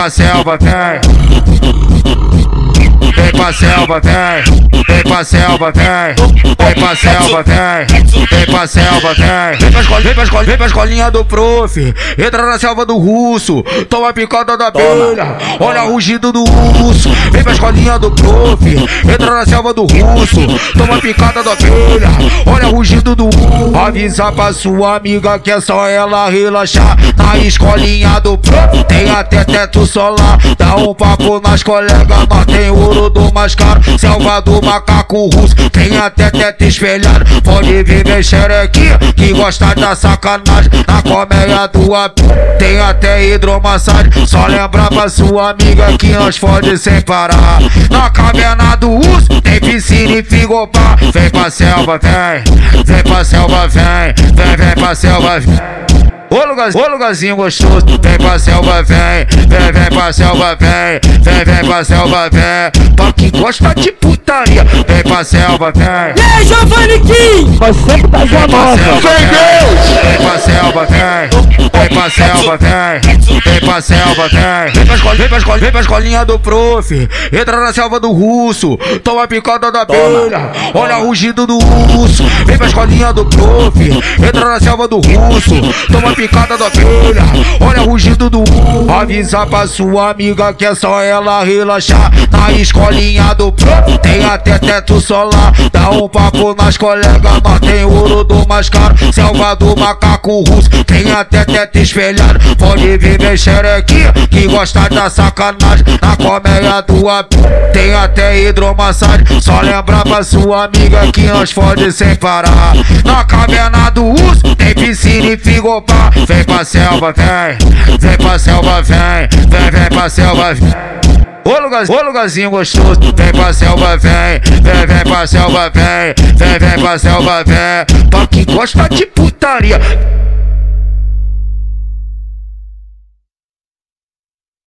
pra selva, vem. Vem pra selva, vem. Vem pra selva, vem. Vem pra selva, vem. Vem pra selva, vem. Vem pra escola, vem pra escola, vem pra escolinha do prof. Entra na selva do russo. Toma a picada da abelha. Olha o rugido do urso. Vem pra escolinha do prof. Entra na selva do russo. Toma picada da abelha. Olha o rugido do urso. Avisa pra sua amiga que é só ela relaxar. Na escolinha do prof. Tem até teto solar. Dá um papo nas colegas. Nós tem ouro do mais caro. Selva do macaco russo. Tem até teto espelhado. Pode vir aqui. Que gosta da sacanagem. Na colmeia do ap. Tem até hidromassagem. Só lembrar pra sua amiga que nós fode sem parar. Na caverna do urso. Tem piscina e figopar. Vem pra selva, vem. Vem pra selva, vem. Vem, vem pra selva, vem. Ô, lugarzinho, ô lugarzinho gostoso, vem pra selva, vem, vem, vem pra selva, vem, vem, vem pra selva, vem, pra quem gosta de putaria, vem pra selva, vem. E aí, Giovanni Kim? Mas sempre tá Vem pra famosa. selva, vem. Vem pra selva, vem. Vem pra selva, vem. Vem pra selva, vem. Vem pra escola, vem pra escola, vem pra escolinha do prof. Entra na selva do russo. Toma a picada da abelha. Olha o rugido do urso. Vem pra escolinha do prof. Entra na selva do russo. Toma a picada da abelha. Olha o rugido do urso. Avisa pra sua amiga que é só ela relaxar. Na escolinha do prof. Tem até teto solar. Dá um papo nas colegas. Nós tem ouro do mais caro. Selva do macaco russo. Tem até teto espelhado. Pode vir mexer aqui. Que gosta da sacanagem. Na colmeia do ap. Tem até hidromassagem. Só lembrar pra sua amiga que nós fode sem parar. Na caverna do urso. Tem piscina e figopar. Vem pra selva, vem. Vem pra selva, vem. Vem, vem pra selva, vem. Ô lugarzinho, ô lugarzinho gostoso, vem pra selva, vem, vem, vem pra selva, vem, vem, vem pra selva, vem, pra quem gosta de putaria,